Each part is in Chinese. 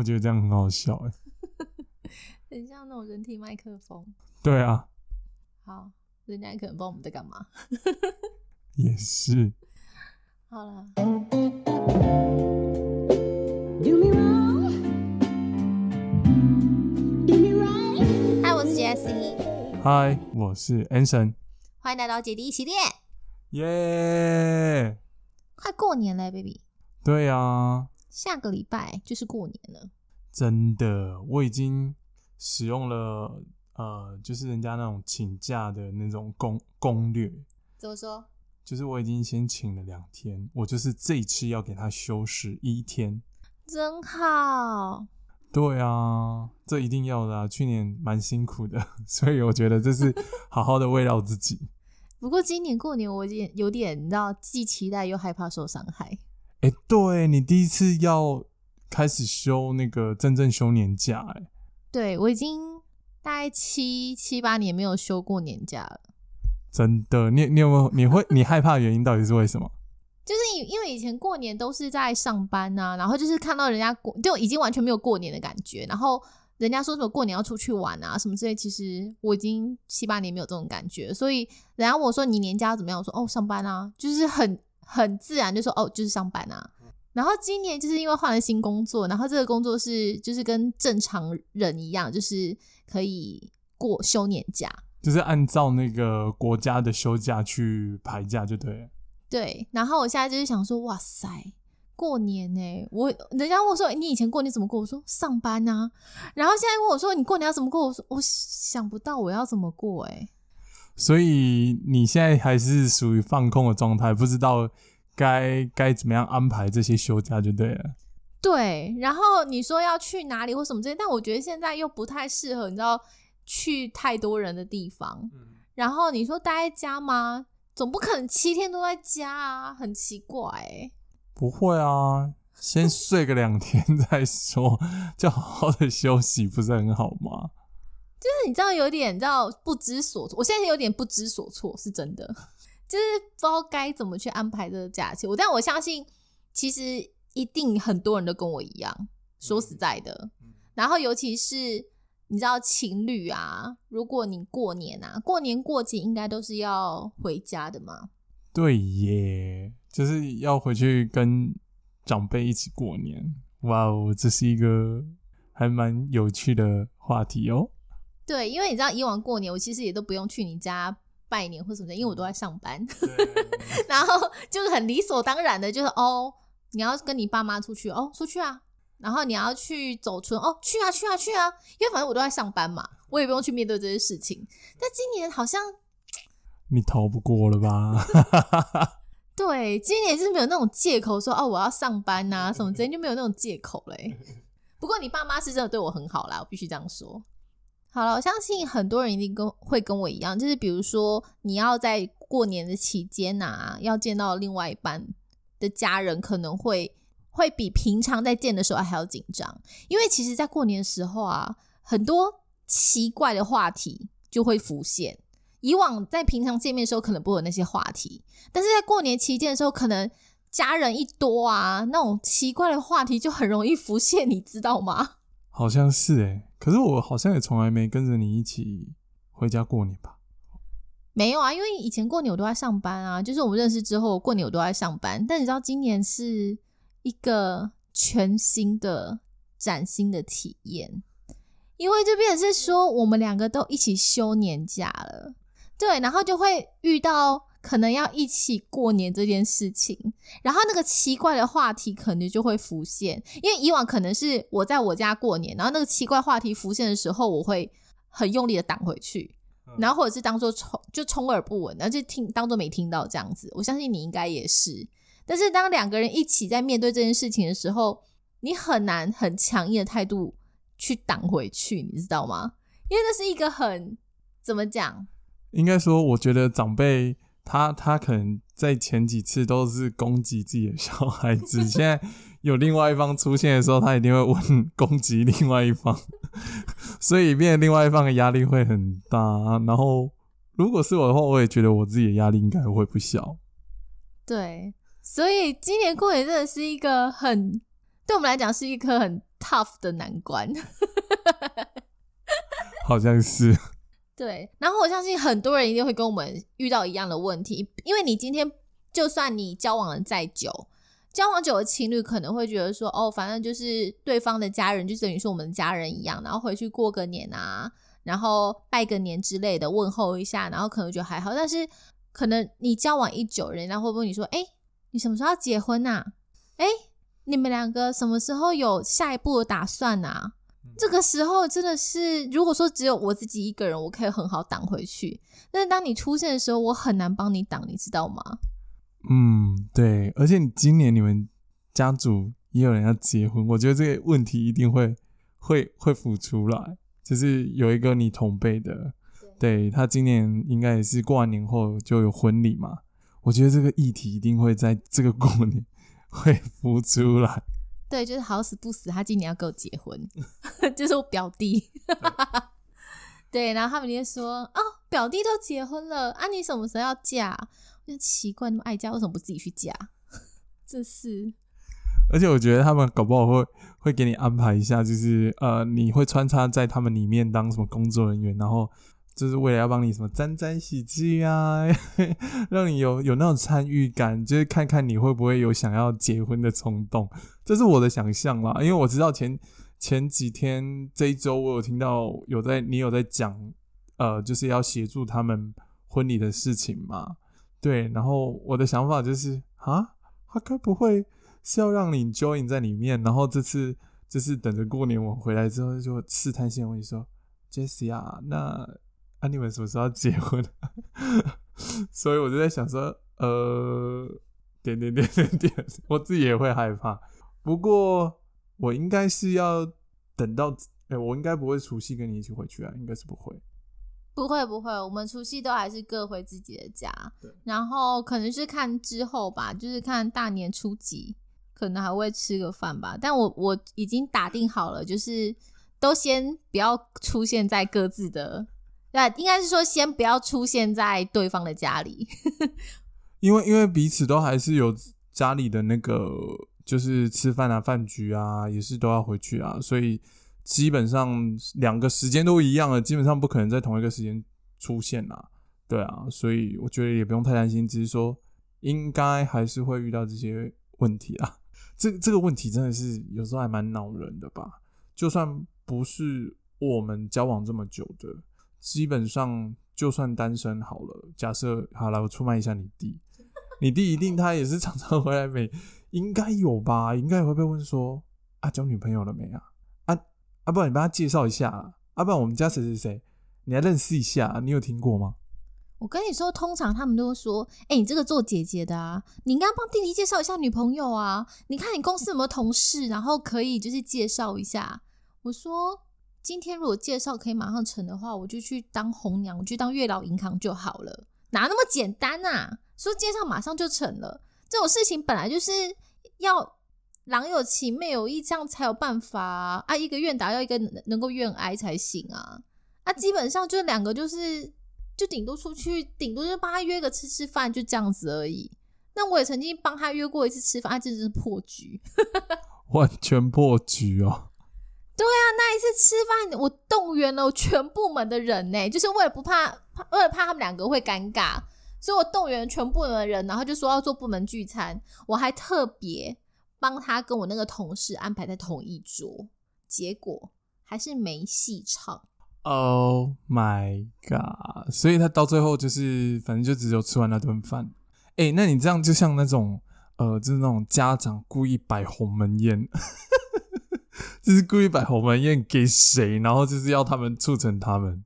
我觉得这样很好笑哎。很像那种人体麦克风。对啊，好，人家可能不知道我们在干嘛。也是。好了，Do me wrong. Do me right. 嗨，我是 Jessie，嗨，我是 Anson，欢迎来到姐弟一起练。耶！快过年了，baby，对啊，下个礼拜就是过年了。真的，我已经使用了呃，就是人家那种请假的那种攻攻略，怎么说？就是我已经先请了两天，我就是这一次要给他休十一天。真好。对啊，这一定要的啊！去年蛮辛苦的，所以我觉得这是 好好的慰劳自己。不过今年过年我有点有点，你知道，既期待又害怕受伤害。哎、对你第一次要开始休那个真正休年假、哎，对我已经大概七七八年没有休过年假了，真的，你你有没有你会你害怕的原因到底是为什么？就是因因为以前过年都是在上班呐、然后就是看到人家过就已经完全没有过年的感觉，然后人家说什么过年要出去玩啊什么之类，其实我已经七八年没有这种感觉，所以人家问我说你年假怎么样，我说哦上班啊，就是很很自然就说哦就是上班啊。然后今年就是因为换了新工作，然后这个工作是就是跟正常人一样，就是可以过休年假。就是按照那个国家的休假去排假就对了。对，然后我现在就是想说，哇塞，过年呢、我人家问我说你以前过年怎么过？我说上班啊。然后现在问我说你过年要怎么过？我说我想不到我要怎么过哎、所以你现在还是属于放空的状态，不知道该该怎么样安排这些休假就对了。对，然后你说要去哪里或什么之类，但我觉得现在又不太适合，你知道去太多人的地方。然后你说待在家吗？总不可能七天都在家啊，很奇怪哎、不会啊，先睡个两天再说，就好好的休息，不是很好吗？就是你知道有点你知道不知所措，我现在有点不知所措，是真的，就是不知道该怎么去安排这个假期。我但我相信，其实一定很多人都跟我一样，说实在的。然后尤其是你知道情侣啊，如果你过年啊，过年过节应该都是要回家的嘛。对耶，就是要回去跟长辈一起过年。哇哦，这是一个还蛮有趣的话题哦。对，因为你知道以往过年，我其实也都不用去你家拜年或什么的，因为我都在上班。然后就是很理所当然的，就是哦，你要跟你爸妈出去哦，出去啊。然后你要去走村哦，去啊去啊去啊，因为反正我都在上班嘛，我也不用去面对这些事情。但今年好像 你逃不过了吧？对，今年就是没有那种借口说哦我要上班呐、什么之类，就没有那种借口嘞。不过你爸妈是真的对我很好啦，我必须这样说。好了，我相信很多人一定跟会跟我一样，就是比如说你要在过年的期间呐、要见到另外一半的家人，可能会会比平常在见的时候还要紧张，因为其实，在过年的时候啊，很多奇怪的话题就会浮现。以往在平常见面的时候，可能不会有那些话题，但是在过年期间的时候，可能家人一多啊，那种奇怪的话题就很容易浮现，你知道吗？好像是诶，可是我好像也从来没跟着你一起回家过年吧？没有啊，因为以前过年我都在上班啊，就是我们认识之后，过年我都在上班。但你知道，今年是一个全新的、崭新的体验，因为就变成是说，我们两个都一起休年假了，对，然后就会遇到可能要一起过年这件事情，然后那个奇怪的话题可能就会浮现，因为以往可能是我在我家过年，然后那个奇怪话题浮现的时候，我会很用力的挡回去。然后或者是当做充就充耳不闻，然后就听当做没听到这样子。我相信你应该也是。但是当两个人一起在面对这件事情的时候，你很难很强硬的态度去挡回去，你知道吗？因为那是一个很怎么讲？应该说，我觉得长辈他他可能在前几次都是攻击自己的小孩子，现在有另外一方出现的时候，他一定会问攻击另外一方，所以变成另外一方的压力会很大。然后如果是我的话，我也觉得我自己的压力应该会不小。对，所以今年过年真的是一个很对我们来讲是一颗很 tough 的难关。好像是，对，然后我相信很多人一定会跟我们遇到一样的问题，因为你今天就算你交往了再久，交往久的情侣可能会觉得说，哦，反正就是对方的家人就等于是我们的家人一样，然后回去过个年啊，然后拜个年之类的问候一下，然后可能觉得还好，但是可能你交往一久，人家会问你说，哎，你什么时候要结婚呐、哎，你们两个什么时候有下一步的打算呐、这个时候真的是，如果说只有我自己一个人，我可以很好挡回去。但是当你出现的时候，我很难帮你挡，你知道吗？嗯，对，而且你今年你们家族也有人要结婚，我觉得这个问题一定会会会浮出来。就是有一个你同辈的，对他今年应该也是过完年后就有婚礼嘛，我觉得这个议题一定会在这个过年 会浮出来。对，就是好死不死，他今年要跟我结婚，就是我表弟。对，然后他们就会说：“哦，表弟都结婚了，啊，你什么时候要嫁？”我就奇怪，那么爱嫁，为什么不自己去嫁？这是而且我觉得他们搞不好会会给你安排一下，就是呃，你会穿插在他们里面当什么工作人员，然后就是为了要帮你什么沾沾喜气啊，让你有有那种参与感，就是看看你会不会有想要结婚的冲动。这是我的想象啦，因为我知道前前几天这一周我有听到有在你有在讲，呃，就是要协助他们婚礼的事情嘛。对，然后我的想法就是啊，他该不会是要让你 join 在里面，然后这次就是等着过年我回来之后就试探性地问你说，Jesse 啊，那啊你们什么时候要结婚？所以我就在想说，呃，点点点点点，我自己也会害怕。不过我应该是要等到，哎、我应该不会除夕跟你一起回去啊，应该是不会。不会不会，我们除夕都还是各回自己的家对，然后可能是看之后吧，就是看大年初几，可能还会吃个饭吧。但我我已经打定好了，就是都先不要出现在各自的，对，应该是说先不要出现在对方的家里。因为因为彼此都还是有家里的那个，就是吃饭啊、饭局啊，也是都要回去啊，所以基本上两个时间都一样了，基本上不可能在同一个时间出现啦。对啊，所以我觉得也不用太担心，只是说应该还是会遇到这些问题啊。这这个问题真的是有时候还蛮恼人的吧？就算不是我们交往这么久的，基本上就算单身好了，假设好了，我出卖一下你弟，你弟一定他也是常常回来没，应该有吧？应该也会被问说啊，交女朋友了没啊？啊啊，不然你帮他介绍一下啊，啊，不然我们家谁谁谁，你来认识一下，你有听过吗？我跟你说，通常他们都会说：“哎、你这个做姐姐的啊，你应该帮弟弟介绍一下女朋友啊。你看你公司有没有同事，然后可以就是介绍一下。”我说：“今天如果介绍可以马上成的话，我就去当红娘，我去当月老银行就好了，哪那么简单啊？说介绍马上就成了，这种事情本来就是要郎有情妹有意，这样才有办法啊！啊一个愿打要一个能能够愿挨才行啊！啊，基本上就两个就是。”就顶多出去，顶多就帮他约个吃吃饭，就这样子而已。那我也曾经帮他约过一次吃饭，他真的是破局。完全破局哦。对啊那一次吃饭，我动员了全部门的人呢，就是为了不怕，怕为了怕他们两个会尴尬，所以我动员全部门的人，然后就说要做部门聚餐，我还特别帮他跟我那个同事安排在同一桌，结果还是没戏唱。Oh my god！所以他到最后就是，反正就只有吃完那顿饭。哎、那你这样就像那种，呃，就是那种家长故意摆鸿门宴，就是故意摆鸿门宴给谁，然后就是要他们促成他们。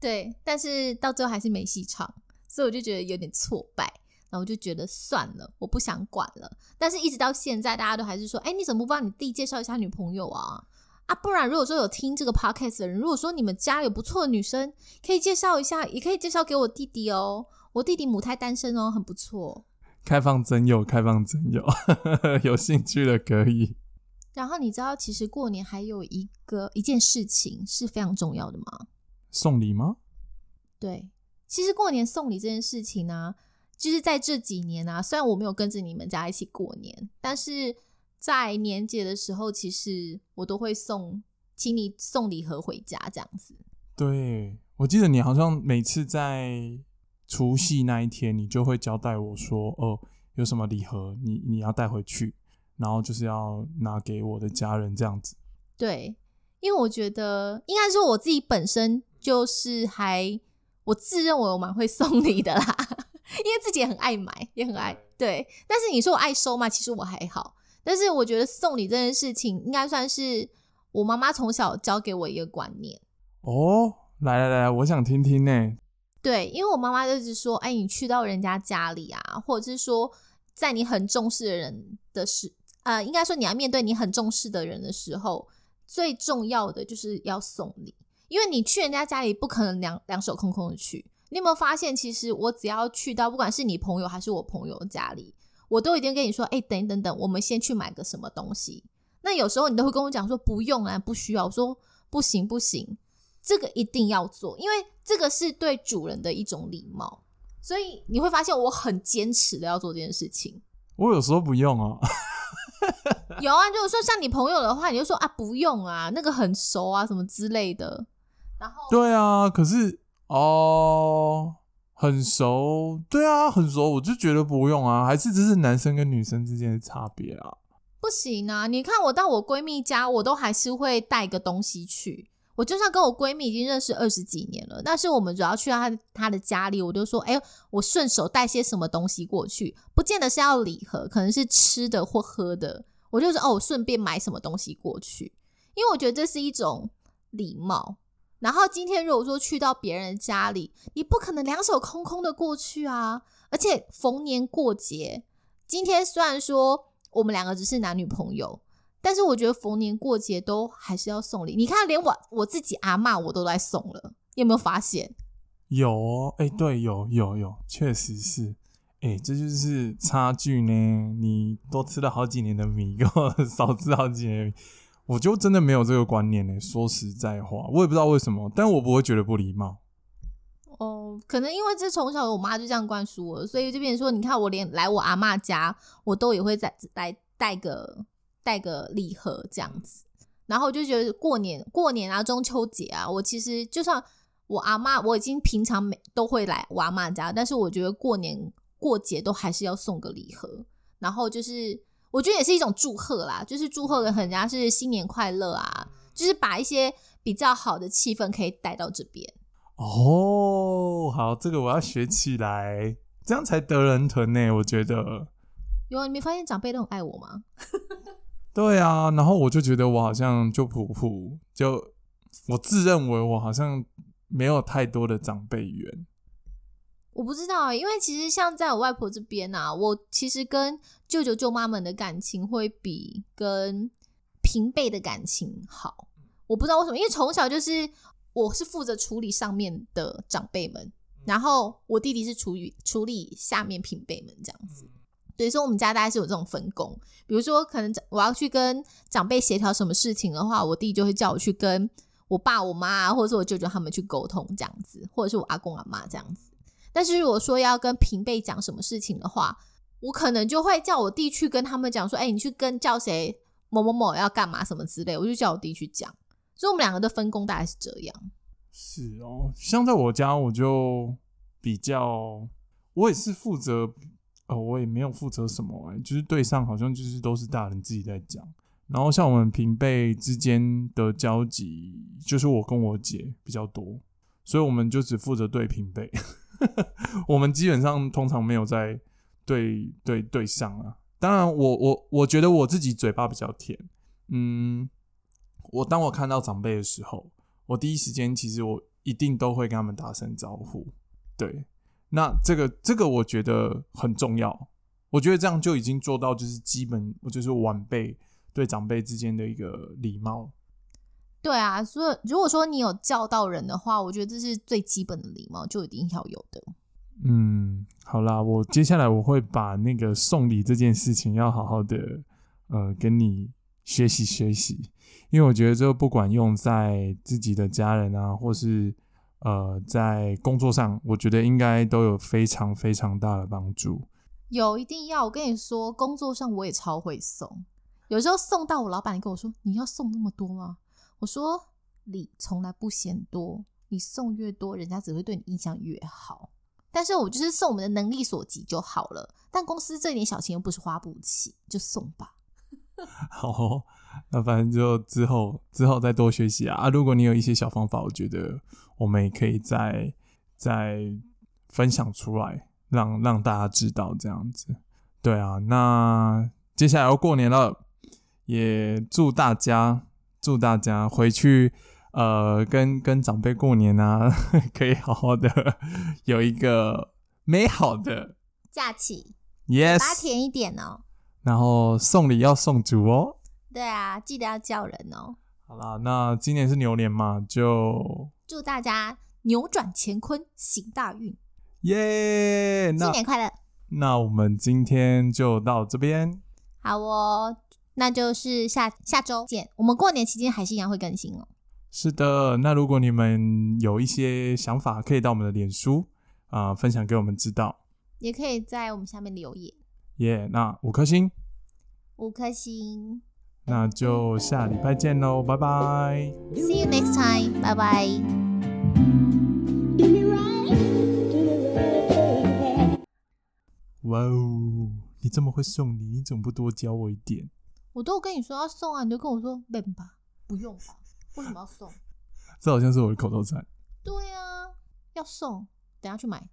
对，但是到最后还是没戏唱，所以我就觉得有点挫败，然后我就觉得算了，我不想管了。但是一直到现在，大家都还是说，哎，你怎么不帮你弟介绍一下女朋友啊？啊，不然如果说有听这个 podcast 的人，如果说你们家有不错的女生，可以介绍一下，也可以介绍给我弟弟哦。我弟弟母胎单身哦，很不错。开放真友，开放真友，有兴趣的可以。然后你知道，其实过年还有一个一件事情是非常重要的吗？送礼吗？对，其实过年送礼这件事情呢、就是在这几年啊，虽然我没有跟着你们家一起过年，但是在年节的时候，其实我都会送，请你送礼盒回家这样子。对，我记得你好像每次在除夕那一天，你就会交代我说，哦，有什么礼盒你你要带回去，然后就是要拿给我的家人这样子。对，因为我觉得应该说我自己本身就是还，我自认为我蛮会送礼的啦，因为自己也很爱买，也很爱对。但是你说我爱收嘛，其实我还好。但是我觉得送礼这件事情，应该算是我妈妈从小教给我一个观念。哦，来来来，我想听听呢。对，因为我妈妈就是说，哎，你去到人家家里啊，或者是说，在你很重视的人的时，呃，应该说你要面对你很重视的人的时候，最重要的就是要送礼，因为你去人家家里不可能两两手空空的去。你有没有发现，其实我只要去到，不管是你朋友还是我朋友家里，我都已经跟你说，哎，等等等，我们先去买个什么东西。那有时候你都会跟我讲说，不用啊，不需要。我说不行不行，这个一定要做，因为这个是对主人的一种礼貌。所以你会发现我很坚持的要做这件事情。我有时候不用啊。有啊，就是说像你朋友的话，你就说啊不用啊，那个很熟啊什么之类的。然后对啊，可是哦，很熟，对啊，很熟，我就觉得不用啊，还是这是男生跟女生之间的差别啊。不行啊！你看我到我闺蜜家，我都还是会带个东西去。我就算跟我闺蜜已经认识二十几年了，但是我们主要去到她她的家里，我就说，哎、我顺手带些什么东西过去，不见得是要礼盒，可能是吃的或喝的。我就说哦，顺便买什么东西过去，因为我觉得这是一种礼貌。然后今天如果说去到别人家里，你不可能两手空空的过去啊！而且逢年过节，今天虽然说我们两个只是男女朋友，但是我觉得逢年过节都还是要送礼。你看，连我我自己阿嬷我都来送了，你有没有发现？有哦，哎、对，有有有，确实是，哎、这就是差距呢。你多吃了好几年的米，跟我 少吃好几年的米，我就真的没有这个观念呢。说实在话，我也不知道为什么，但我不会觉得不礼貌。哦，可能因为这从小我妈就这样灌输我，所以就变成说，你看我连来我阿嬷家，我都也会在来带个带个礼盒这样子。然后我就觉得过年过年啊，中秋节啊，我其实就算我阿妈，我已经平常每都会来我阿妈家，但是我觉得过年过节都还是要送个礼盒。然后就是我觉得也是一种祝贺啦，就是祝贺人家是新年快乐啊，就是把一些比较好的气氛可以带到这边。哦，好，这个我要学起来，这样才得人疼呢。我觉得，有啊，你没发现长辈都很爱我吗？对啊。然后我就觉得我好像就普普，就我自认为我好像没有太多的长辈缘。我不知道、欸，因为其实像在我外婆这边啊，我其实跟舅舅舅妈们的感情会比跟平辈的感情好。我不知道为什么，因为从小就是我是负责处理上面的长辈们，然后我弟弟是处理处理下面平辈们这样子。对，所以我们家大概是有这种分工。比如说，可能我要去跟长辈协调什么事情的话，我弟就会叫我去跟我爸、我妈，或者是我舅舅他们去沟通这样子，或者是我阿公阿妈这样子。但是如果说要跟平辈讲什么事情的话，我可能就会叫我弟去跟他们讲说，哎、你去跟叫谁某某某要干嘛什么之类，我就叫我弟去讲。所以我们两个的分工大概是这样。是哦，像在我家，我就比较，我也是负责，呃，我也没有负责什么、欸，就是对上好像就是都是大人自己在讲。然后像我们平辈之间的交集，就是我跟我姐比较多，所以我们就只负责对平辈，我们基本上通常没有在对对对上啊。当然我，我我觉得我自己嘴巴比较甜，嗯，我当我看到长辈的时候，我第一时间其实我一定都会跟他们打声招呼。对，那这个这个我觉得很重要，我觉得这样就已经做到就是基本，我就是晚辈对长辈之间的一个礼貌。对啊，所以如果说你有叫到人的话，我觉得这是最基本的礼貌，就一定要有的。嗯，好啦，我接下来我会把那个送礼这件事情要好好的呃跟你学习学习，因为我觉得这个不管用在自己的家人啊，或是呃在工作上，我觉得应该都有非常非常大的帮助。有一定要，我跟你说，工作上我也超会送，有时候送到我老板，你跟我说你要送那么多吗？我说礼从来不嫌多，你送越多，人家只会对你印象越好。但是我就是送我们的能力所及就好了。但公司这点小钱又不是花不起，就送吧。好哦、那反正就之后之后再多学习啊啊！如果你有一些小方法，我觉得我们也可以再再分享出来，让让大家知道这样子。对啊，那接下来要过年了，也祝大家祝大家回去呃跟跟长辈过年啊，可以好好的有一个美好的假期 yes，八甜一点哦。然后送礼要送足哦。对啊，记得要叫人哦。好啦，那今年是牛年嘛，就祝大家扭转乾坤，行大运，耶！新年快乐！那我们今天就到这边，好哦，那就是下下周见。我们过年期间还是一样会更新哦。是的。那如果你们有一些想法，可以到我们的脸书啊、分享给我们知道。也可以在我们下面留言，耶、那五颗星，五颗星。那就下礼拜见喽，拜拜。See you next time，拜拜。哇哦，你这么会送礼，你怎么不多教我一点？我都有跟你说要送啊，你就跟我说笨吧，不用吧？为什么要送？这好像是我的口头禅。对啊，要送，等下去买。